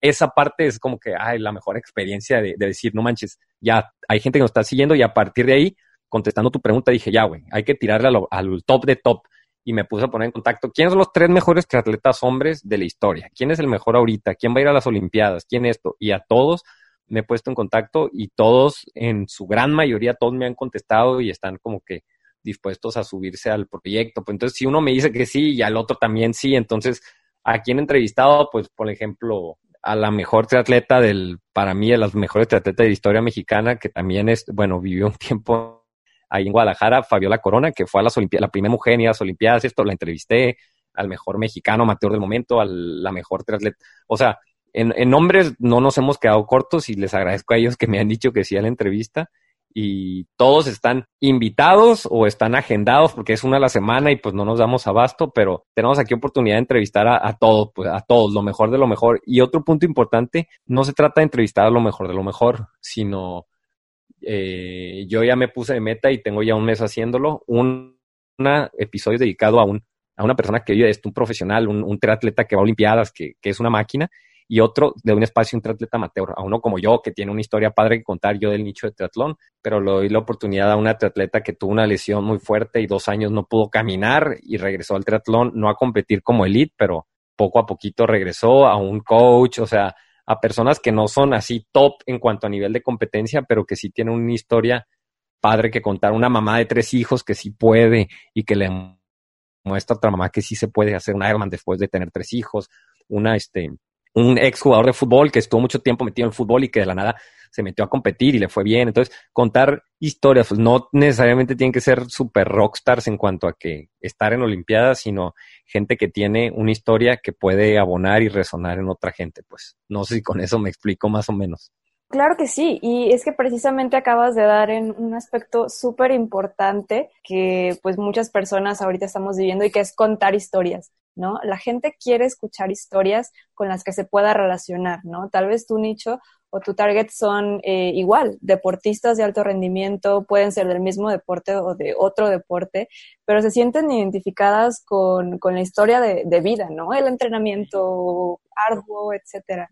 esa parte es como que, ay, la mejor experiencia de, de decir, no manches, ya hay gente que nos está siguiendo y a partir de ahí, contestando tu pregunta, dije, ya, güey, hay que tirarle al top de top y me puse a poner en contacto quiénes son los tres mejores triatletas hombres de la historia, quién es el mejor ahorita, quién va a ir a las Olimpiadas, quién esto, y a todos me he puesto en contacto y todos, en su gran mayoría, todos me han contestado y están como que dispuestos a subirse al proyecto. Pues entonces, si uno me dice que sí y al otro también sí, entonces, ¿a quién he entrevistado? Pues, por ejemplo, a la mejor triatleta del, para mí, de las mejores triatletas de la historia mexicana, que también es, bueno, vivió un tiempo ahí en Guadalajara, Fabiola Corona, que fue a las Olimpiadas, la primera mujer en las Olimpiadas, esto la entrevisté, al mejor mexicano amateur del momento, a la mejor triatleta. O sea, en, en nombres no nos hemos quedado cortos y les agradezco a ellos que me han dicho que sí a la entrevista y todos están invitados o están agendados porque es una a la semana y pues no nos damos abasto, pero tenemos aquí oportunidad de entrevistar a, todos, pues a todos, lo mejor de lo mejor. Y otro punto importante, no se trata de entrevistar a lo mejor de lo mejor, sino eh, yo ya me puse de meta y tengo ya un mes haciéndolo, un episodio dedicado a un a una persona que es un profesional, un, un triatleta que va a Olimpiadas, que, que es una máquina, y otro de un espacio, un triatleta amateur, a uno como yo, que tiene una historia padre que contar yo del nicho de triatlón, pero le doy la oportunidad a una triatleta que tuvo una lesión muy fuerte y dos años no pudo caminar y regresó al triatlón, no a competir como elite, pero poco a poquito regresó a un coach, o sea, a personas que no son así top en cuanto a nivel de competencia, pero que sí tienen una historia padre que contar, una mamá de tres hijos que sí puede y que le muestra a otra mamá que sí se puede hacer un Ironman después de tener tres hijos, una, este, un ex jugador de fútbol que estuvo mucho tiempo metido en el fútbol y que de la nada se metió a competir y le fue bien. Entonces, contar historias, pues no necesariamente tienen que ser super rockstars en cuanto a que estar en Olimpiadas, sino gente que tiene una historia que puede abonar y resonar en otra gente. Pues no sé si con eso me explico más o menos. Claro que sí, y es que precisamente acabas de dar en un aspecto súper importante que pues muchas personas ahorita estamos viviendo y que es contar historias, ¿no? La gente quiere escuchar historias con las que se pueda relacionar, ¿no? Tal vez tu nicho o tu target son eh, igual, deportistas de alto rendimiento, pueden ser del mismo deporte o de otro deporte, pero se sienten identificadas con, con la historia de, de vida, ¿no? El entrenamiento arduo, etcétera.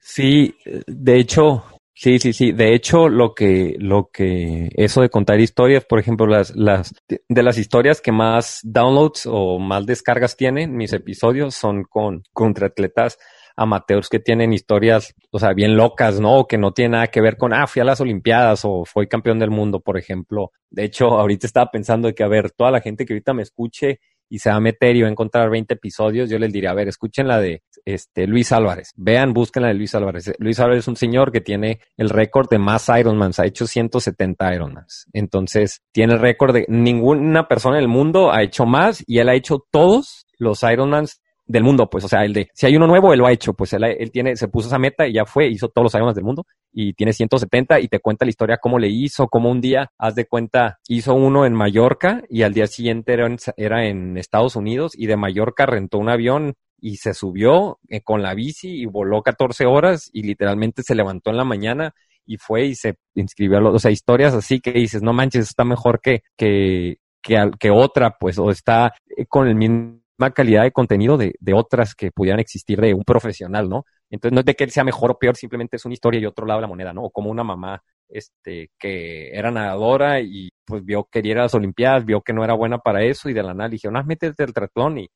Sí, de hecho, sí, sí, sí. De hecho, lo que, lo que, eso de contar historias, por ejemplo, las, las, de las historias que más downloads o más descargas tienen mis episodios son con, contra atletas amateurs que tienen historias, o sea, bien locas, ¿no? Que no tienen nada que ver con, ah, fui a las Olimpiadas o fui campeón del mundo, por ejemplo. De hecho, ahorita estaba pensando de que, a ver, toda la gente que ahorita me escuche y se va a meter y va a encontrar 20 episodios, yo les diría, a ver, escuchen la de este, Luis Álvarez. Vean, busquen la de Luis Álvarez. Luis Álvarez es un señor que tiene el récord de más Ironmans, ha hecho 170 Ironmans. Entonces, tiene el récord de ninguna persona en el mundo ha hecho más y él ha hecho todos los Ironmans del mundo, pues, o sea, el de, si hay uno nuevo, él lo ha hecho, pues él, tiene, se puso esa meta y ya fue, hizo todos los Ironmans del mundo y tiene 170 y te cuenta la historia cómo le hizo, cómo un día, haz de cuenta, hizo uno en Mallorca y al día siguiente era era en Estados Unidos y de Mallorca rentó un avión y se subió eh, con la bici y voló 14 horas y literalmente se levantó en la mañana y fue y se inscribió a los, o sea, historias así que dices, no manches, está mejor que, que, que, que otra, pues, o está eh, con el mismo calidad de contenido de, de, otras que pudieran existir de un profesional, ¿no? Entonces no es de que él sea mejor o peor, simplemente es una historia y otro lado de la moneda, ¿no? O como una mamá este, que era nadadora y pues vio que quería las Olimpiadas, vio que no era buena para eso y de la nada le dijeron, ah, métete el triatlón y,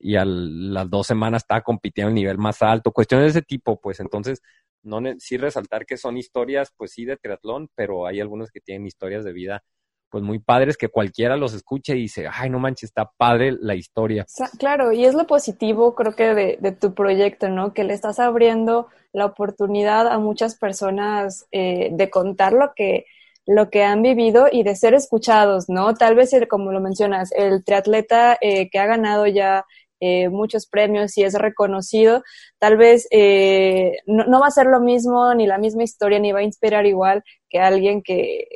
y a las dos semanas estaba compitiendo a nivel más alto, cuestiones de ese tipo, pues entonces, no sí resaltar que son historias, pues sí, de triatlón, pero hay algunos que tienen historias de vida pues muy padres que cualquiera los escuche y dice, ay, no manches, está padre la historia. Claro, y es lo positivo, creo que de, de tu proyecto, ¿no? Que le estás abriendo la oportunidad a muchas personas eh, de contar lo que, lo que han vivido y de ser escuchados, ¿no? Tal vez, como lo mencionas, el triatleta eh, que ha ganado ya eh, muchos premios y es reconocido, tal vez eh, no, va a ser lo mismo, ni la misma historia, ni va a inspirar igual que alguien que,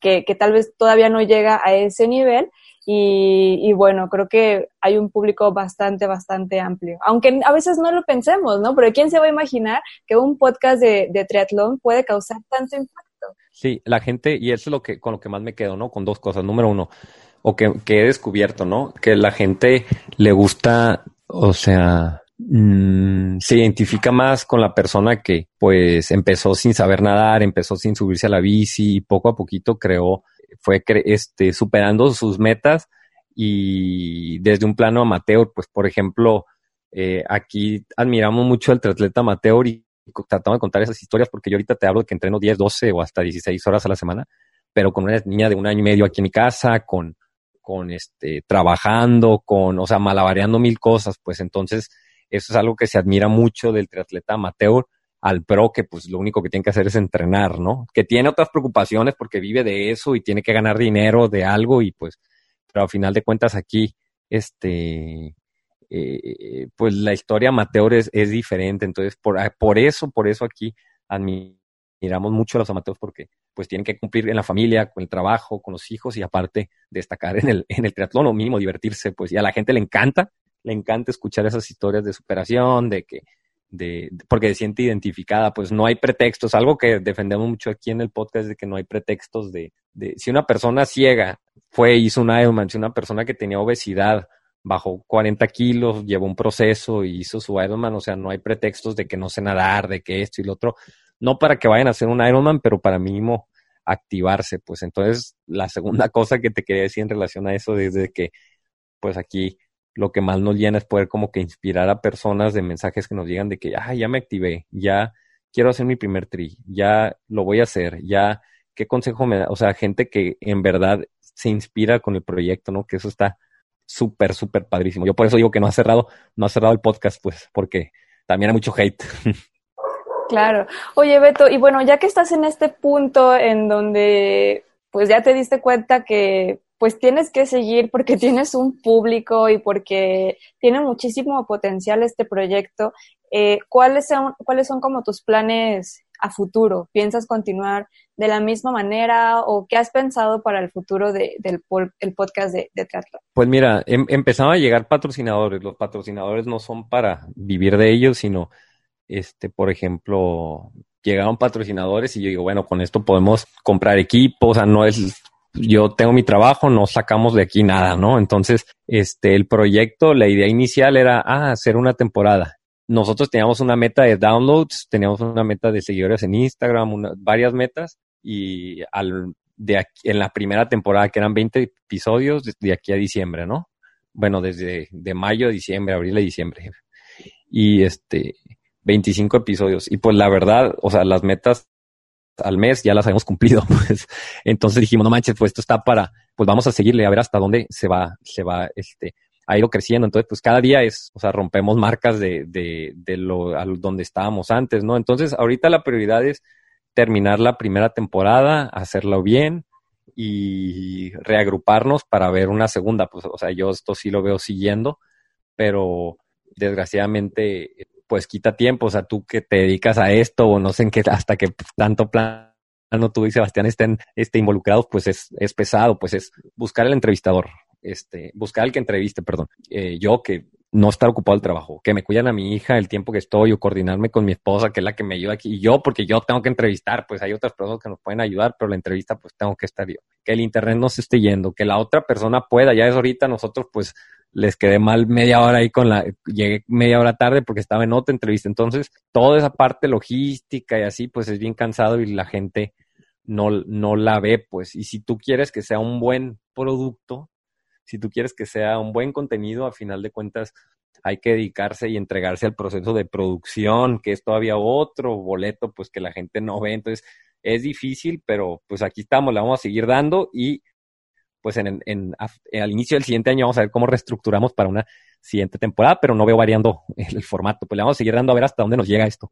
que, tal vez todavía no llega a ese nivel. Y, bueno, creo que hay un público bastante, bastante amplio. Aunque a veces no lo pensemos, ¿no? Pero ¿quién se va a imaginar que un podcast de, de triatlón puede causar tanto impacto? Sí, la gente, y eso es lo que, con lo que más me quedo, ¿no? Con dos cosas. Número uno, o que, que he descubierto, ¿no? Que la gente le gusta, o sea, Mm, se identifica más con la persona que pues empezó sin saber nadar, empezó sin subirse a la bici y poco a poquito creó, fue este, superando sus metas y desde un plano amateur, pues por ejemplo, eh, aquí admiramos mucho el triatleta amateur y tratamos de contar esas historias porque yo ahorita te hablo de que entreno 10, 12 o hasta 16 horas a la semana, pero con una niña de un año y medio aquí en mi casa, con, con este, trabajando, con, o sea, malabareando mil cosas, pues entonces eso es algo que se admira mucho del triatleta amateur al pro que pues lo único que tiene que hacer es entrenar, ¿no? Que tiene otras preocupaciones porque vive de eso y tiene que ganar dinero de algo y pues, pero al final de cuentas aquí, este, eh, pues la historia amateur es, es diferente, entonces por, por eso, por eso aquí admiramos mucho a los amateurs porque pues tienen que cumplir en la familia, con el trabajo, con los hijos y aparte destacar en el, en el triatlón o mínimo divertirse, pues y a la gente le encanta, le encanta escuchar esas historias de superación, de que de, porque se siente identificada, pues no hay pretextos, algo que defendemos mucho aquí en el podcast de que no hay pretextos de, de si una persona ciega fue, hizo un Ironman, si una persona que tenía obesidad bajó 40 kilos, llevó un proceso y hizo su Ironman, o sea, no hay pretextos de que no sé nadar, de que esto y lo otro, no para que vayan a hacer un Ironman, pero para mínimo activarse, pues entonces la segunda cosa que te quería decir en relación a eso, desde que pues aquí lo que más nos llena es poder como que inspirar a personas de mensajes que nos llegan de que, ah, ya me activé, ya quiero hacer mi primer tri, ya lo voy a hacer, ya, ¿qué consejo me da? O sea, gente que en verdad se inspira con el proyecto, ¿no? Que eso está súper, súper padrísimo. Yo por eso digo que no ha cerrado, no ha cerrado el podcast, pues, porque también hay mucho hate. Claro. Oye, Beto, y bueno, ya que estás en este punto en donde pues ya te diste cuenta que pues tienes que seguir porque tienes un público y porque tiene muchísimo potencial este proyecto. Eh, ¿cuáles, son, ¿Cuáles son como tus planes a futuro? ¿Piensas continuar de la misma manera o qué has pensado para el futuro de, del el podcast de, de Pues mira, em, empezaban a llegar patrocinadores. Los patrocinadores no son para vivir de ellos, sino, este, por ejemplo, llegaron patrocinadores y yo digo, bueno, con esto podemos comprar equipos, o sea, no es yo tengo mi trabajo, no sacamos de aquí nada, ¿no? Entonces, este, el proyecto, la idea inicial era, ah, hacer una temporada. Nosotros teníamos una meta de downloads, teníamos una meta de seguidores en Instagram, varias metas, y al, de aquí, en la primera temporada, que eran 20 episodios, de aquí a diciembre, ¿no? Bueno, desde de mayo a diciembre, abril a diciembre. Y este, 25 episodios. Y pues la verdad, o sea, las metas al mes ya las habíamos cumplido, pues. Entonces dijimos, no manches, pues esto está para, pues vamos a seguirle a ver hasta dónde se va, se va, este, a ir creciendo. Entonces, pues cada día es, o sea, rompemos marcas de, de, de lo, donde estábamos antes, ¿no? Entonces, ahorita la prioridad es terminar la primera temporada, hacerlo bien y reagruparnos para ver una segunda. Pues, o sea, yo esto sí lo veo siguiendo, pero desgraciadamente pues quita tiempo, o sea, tú que te dedicas a esto o no sé en qué, hasta que tanto plano tú y Sebastián estén, estén involucrados, pues es, es pesado, pues es buscar el entrevistador, este, buscar al que entreviste, perdón. Eh, yo que no estar ocupado el trabajo, que me cuidan a mi hija el tiempo que estoy o coordinarme con mi esposa, que es la que me ayuda aquí, y yo, porque yo tengo que entrevistar, pues hay otras personas que nos pueden ayudar, pero la entrevista pues tengo que estar yo. Que el internet no se esté yendo, que la otra persona pueda, ya es ahorita nosotros pues les quedé mal media hora ahí con la, llegué media hora tarde porque estaba en otra entrevista. Entonces, toda esa parte logística y así, pues es bien cansado y la gente no, no la ve, pues. Y si tú quieres que sea un buen producto, si tú quieres que sea un buen contenido, a final de cuentas hay que dedicarse y entregarse al proceso de producción, que es todavía otro boleto, pues que la gente no ve. Entonces, es difícil, pero pues aquí estamos, le vamos a seguir dando y pues en, en, al inicio del siguiente año vamos a ver cómo reestructuramos para una siguiente temporada, pero no veo variando el formato. Pues le vamos a seguir dando a ver hasta dónde nos llega esto.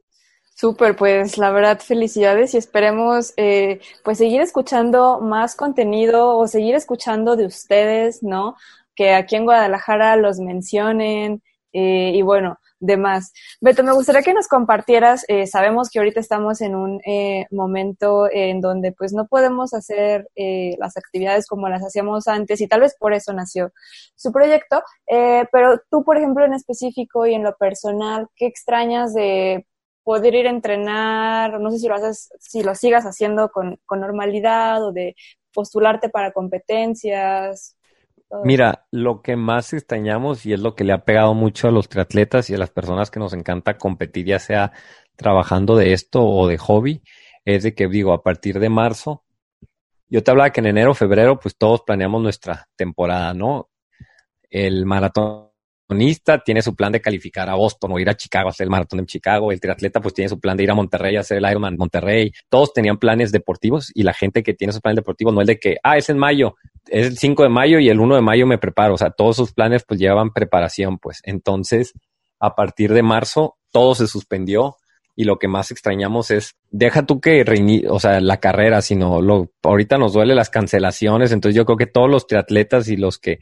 Súper, pues la verdad felicidades y esperemos eh, pues seguir escuchando más contenido o seguir escuchando de ustedes, ¿no? Que aquí en Guadalajara los mencionen eh, y bueno, demás. Beto, me gustaría que nos compartieras, eh, sabemos que ahorita estamos en un eh, momento en donde pues no podemos hacer eh, las actividades como las hacíamos antes y tal vez por eso nació su proyecto, pero tú, por ejemplo, en específico y en lo personal, ¿qué extrañas de poder ir a entrenar? No sé si lo haces, si lo sigas haciendo con, con normalidad o de postularte para competencias. Mira, lo que más extrañamos y es lo que le ha pegado mucho a los triatletas y a las personas que nos encanta competir, ya sea trabajando de esto o de hobby, es de que digo, a partir de marzo, yo te hablaba que en enero, febrero, pues todos planeamos nuestra temporada, ¿no? El maratón tiene su plan de calificar a Boston o ir a Chicago a hacer el maratón en Chicago. El triatleta pues tiene su plan de ir a Monterrey a hacer el Ironman Monterrey. Todos tenían planes deportivos y la gente que tiene esos planes deportivos no es de que, ah, es en mayo, es el 5 de mayo y el 1 de mayo me preparo. O sea, todos sus planes pues llevan preparación, pues. Entonces, a partir de marzo, todo se suspendió y lo que más extrañamos es, deja tú que reini o sea, la carrera, sino lo, ahorita nos duele las cancelaciones. Entonces yo creo que todos los triatletas y los que,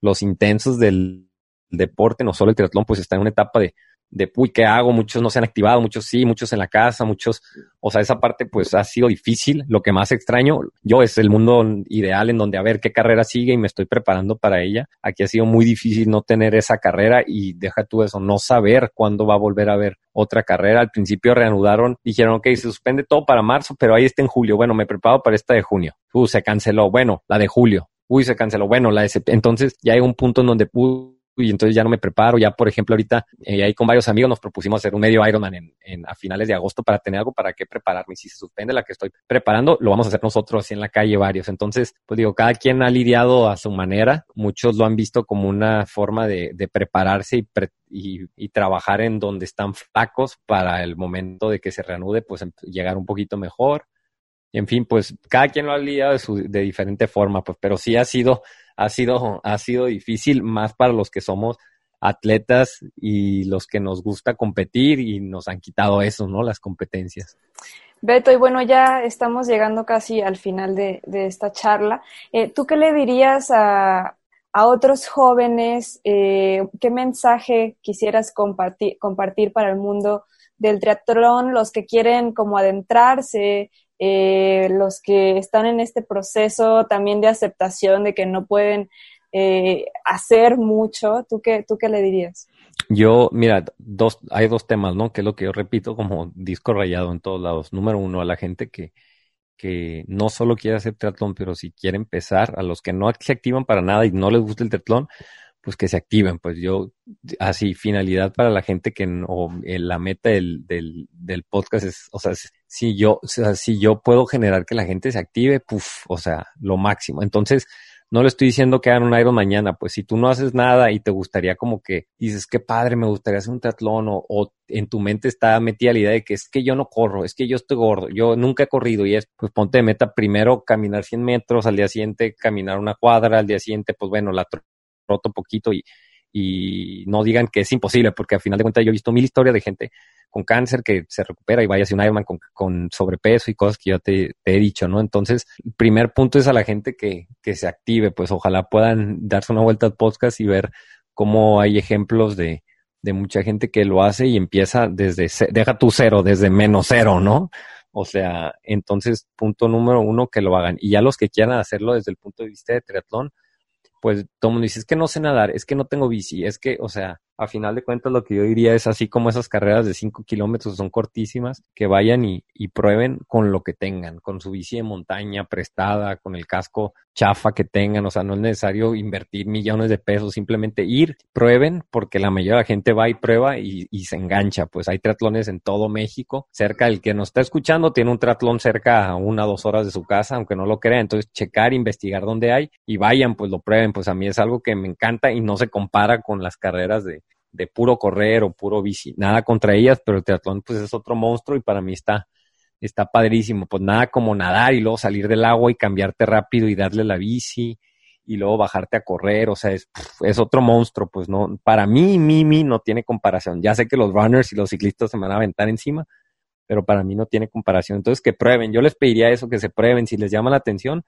los intensos del deporte, no solo el triatlón, pues está en una etapa de, de, uy, ¿qué hago? Muchos no se han activado, muchos sí, muchos en la casa, muchos, o sea, esa parte pues ha sido difícil. Lo que más extraño yo es el mundo ideal en donde a ver qué carrera sigue y me estoy preparando para ella. Aquí ha sido muy difícil no tener esa carrera y deja tú eso, no saber cuándo va a volver a haber otra carrera. Al principio reanudaron, dijeron, ok, se suspende todo para marzo, pero ahí está en julio. Bueno, me preparo para esta de junio. Uh, se canceló. Bueno, la de julio. Uy, se canceló. Bueno, la de Entonces ya hay un punto en donde y entonces ya no me preparo. Ya, por ejemplo, ahorita eh, ahí con varios amigos nos propusimos hacer un medio Ironman en, en, a finales de agosto para tener algo para qué prepararme. Y si se suspende la que estoy preparando, lo vamos a hacer nosotros así en la calle varios. Entonces, pues digo, cada quien ha lidiado a su manera. Muchos lo han visto como una forma de, de prepararse y, y, y, trabajar en donde están flacos para el momento de que se reanude, pues em, llegar un poquito mejor. En fin, pues cada quien lo ha lidiado de, su, de diferente forma, pues, pero sí ha sido ha sido, ha sido difícil más para los que somos atletas y los que nos gusta competir y nos han quitado eso, ¿no? Las competencias. Beto, y bueno, ya estamos llegando casi al final de, esta charla. Eh, ¿Tú qué le dirías a, a otros jóvenes? Eh, ¿Qué mensaje quisieras compartir, compartir para el mundo del triatlón, los que quieren como adentrarse, eh, los que están en este proceso también de aceptación de que no pueden eh, hacer mucho, ¿tú qué, ¿tú qué le dirías? Yo, mira, dos, hay dos temas, ¿no? Que es lo que yo repito como disco rayado en todos lados. Número uno, a la gente que, que no solo quiere hacer triatlón, pero si quiere empezar, a los que no se activan para nada y no les gusta el triatlón, pues que se activen. Pues yo, así, finalidad para la gente que, o eh, la meta del, del, del podcast es, o sea, si yo, o sea, si yo puedo generar que la gente se active, puff, o sea, lo máximo. Entonces, no le estoy diciendo que hagan un Iron mañana, pues si tú no haces nada y te gustaría como que dices, qué padre, me gustaría hacer un triatlón o, o, en tu mente está metida la idea de que es que yo no corro, es que yo estoy gordo, yo nunca he corrido y es, pues ponte de meta primero caminar 100 metros, al día siguiente caminar una cuadra, al día siguiente, pues bueno, la troto poquito y, y no digan que es imposible, porque al final de cuentas yo he visto mil historias de gente con cáncer que se recupera y vaya a un Ironman con, con sobrepeso y cosas que yo te, te, he dicho, ¿no? Entonces, el primer punto es a la gente que, que se active, pues ojalá puedan darse una vuelta al podcast y ver cómo hay ejemplos de, de mucha gente que lo hace y empieza desde, deja tu cero, desde menos cero, ¿no? O sea, entonces, punto número uno, que lo hagan. Y ya los que quieran hacerlo desde el punto de vista de triatlón, pues todo el mundo dice, es que no sé nadar, es que no tengo bici, es que, o sea, a final de cuentas lo que yo diría es así como esas carreras de 5 kilómetros son cortísimas, que vayan y, prueben con lo que tengan, con su bici de montaña prestada, con el casco chafa que tengan, o sea, no es necesario invertir millones de pesos, simplemente ir, prueben, porque la mayoría de la gente va y prueba y, se engancha, pues hay triatlones en todo México, cerca el que nos está escuchando tiene un triatlón cerca a una o dos horas de su casa, aunque no lo crea, entonces checar, investigar dónde hay y vayan, pues lo prueben, pues a mí es algo que me encanta y no se compara con las carreras de, de puro correr o puro bici. Nada contra ellas, pero el triatlón pues es otro monstruo y para mí está, está padrísimo. Pues nada como nadar y luego salir del agua y cambiarte rápido y darle la bici y luego bajarte a correr, o sea, es, es otro monstruo, pues no, para mí, Mimi no tiene comparación. Ya sé que los runners y los ciclistas se van a aventar encima, pero para mí no tiene comparación. Entonces, que prueben. Yo les pediría eso, que se prueben. Si les llama la atención,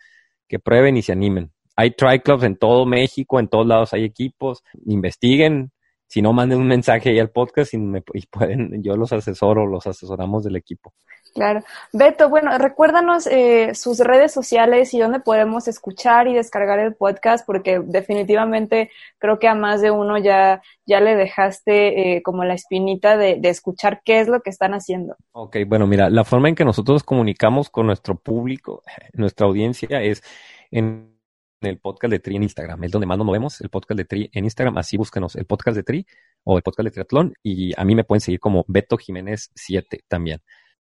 que prueben y se animen. Hay tri clubs en todo México, en todos lados hay equipos. Investiguen, si no, manden un mensaje ahí al podcast y, me, y pueden, yo los asesoro, los asesoramos del equipo. Claro. Beto, bueno, recuérdanos eh, sus redes sociales y dónde podemos escuchar y descargar el podcast, porque definitivamente creo que a más de uno ya, ya le dejaste eh, como la espinita de, de, escuchar qué es lo que están haciendo. Ok, bueno, mira, la forma en que nosotros comunicamos con nuestro público, nuestra audiencia, es en el podcast de Tri en Instagram. Es donde más nos movemos, el podcast de Tri en Instagram. Así búsquenos el podcast de Tri o el podcast de Triatlón. Y a mí me pueden seguir como Beto Jiménez 7 también.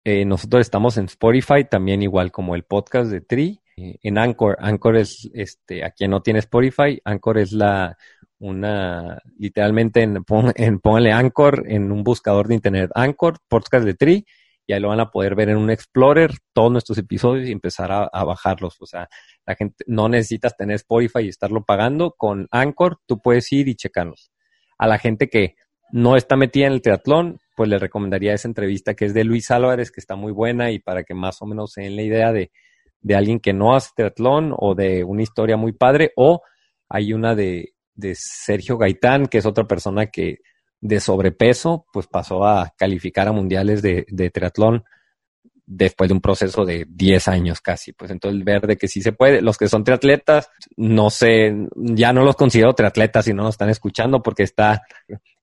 Eh, nosotros estamos en Spotify también igual como el podcast de Tri. Eh, en Anchor, Anchor es, este, a quien no tiene Spotify, Anchor es la, una, literalmente en, pon, en pónganle Anchor en un buscador de internet, Anchor, podcast de Tri, y ahí lo van a poder ver en un Explorer, todos nuestros episodios y empezar a, a, bajarlos. O sea, la gente no necesitas tener Spotify y estarlo pagando. Con Anchor tú puedes ir y checarlos. A la gente que no está metida en el triatlón, pues le recomendaría esa entrevista que es de Luis Álvarez, que está muy buena y para que más o menos se den la idea de, de alguien que no hace triatlón o de una historia muy padre. O hay una de, de Sergio Gaitán, que es otra persona que de sobrepeso, pues pasó a calificar a mundiales de, de triatlón después de un proceso de 10 años casi. Pues entonces ver de que sí se puede. Los que son triatletas, no sé, ya no los considero triatletas si no nos están escuchando porque está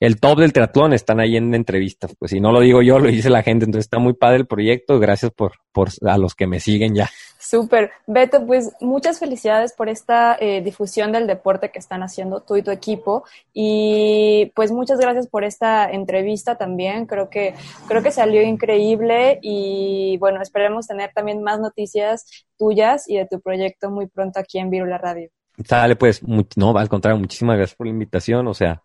el top del triatlón, están ahí en entrevistas. Pues si no lo digo yo, lo dice la gente. Entonces está muy padre el proyecto. Gracias por, por a los que me siguen ya. Súper. Beto, pues muchas felicidades por esta eh, difusión del deporte que están haciendo tú y tu equipo. Y pues muchas gracias por esta entrevista también. Creo que, creo que salió increíble y bueno, esperemos tener también más noticias tuyas y de tu proyecto muy pronto aquí en Virula Radio. Sale, pues, no, al contrario, muchísimas gracias por la invitación. O sea,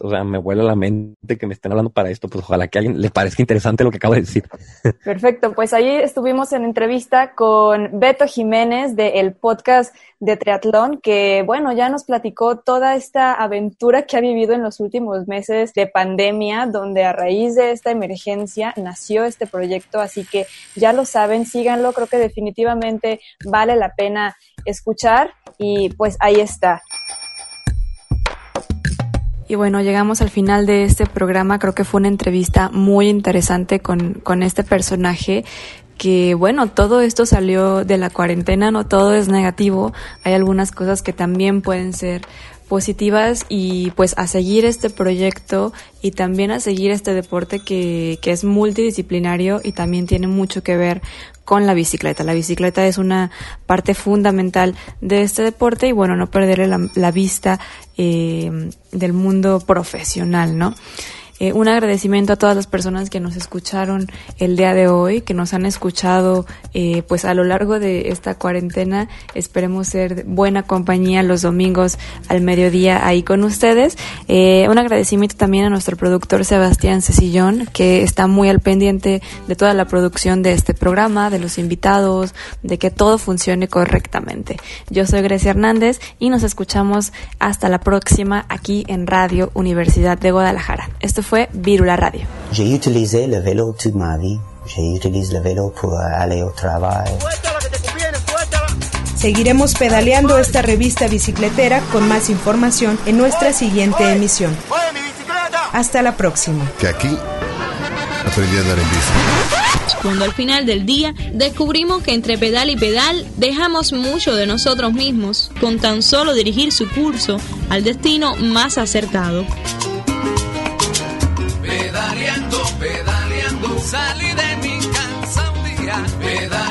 o sea, me vuela la mente que me estén hablando para esto, pues ojalá que a alguien le parezca interesante lo que acabo de decir. Perfecto, pues ahí estuvimos en entrevista con Beto Jiménez del podcast de triatlón, que bueno, ya nos platicó toda esta aventura que ha vivido en los últimos meses de pandemia, donde a raíz de esta emergencia nació este proyecto, así que ya lo saben, síganlo, creo que definitivamente vale la pena escuchar y pues ahí está. Y bueno, llegamos al final de este programa. Creo que fue una entrevista muy interesante con, con este personaje que bueno, todo esto salió de la cuarentena, no todo es negativo, hay algunas cosas que también pueden ser positivas y pues a seguir este proyecto y también a seguir este deporte que, que es multidisciplinario y también tiene mucho que ver con la bicicleta. La bicicleta es una parte fundamental de este deporte y bueno, no perderle la, la vista eh, del mundo profesional, ¿no? Eh, un agradecimiento a todas las personas que nos escucharon el día de hoy, que nos han escuchado eh, pues a lo largo de esta cuarentena. Esperemos ser buena compañía los domingos al mediodía ahí con ustedes. Eh, un agradecimiento también a nuestro productor Sebastián Cecillón, que está muy al pendiente de toda la producción de este programa, de los invitados, de que todo funcione correctamente. Yo soy Grecia Hernández y nos escuchamos hasta la próxima aquí en Radio Universidad de Guadalajara. Esto fue Virula Radio. J'ai utilisé le vélo toute ma vie. J'utilise le vélo pour aller au travail. Seguiremos pedaleando esta revista bicicletera con más información en nuestra siguiente emisión. Hasta la próxima. Que aquí aprendí a andar en bici. Cuando al final del día descubrimos que entre pedal y pedal dejamos mucho de nosotros mismos con tan solo dirigir su curso al destino más acertado. Salí de mi casa un día.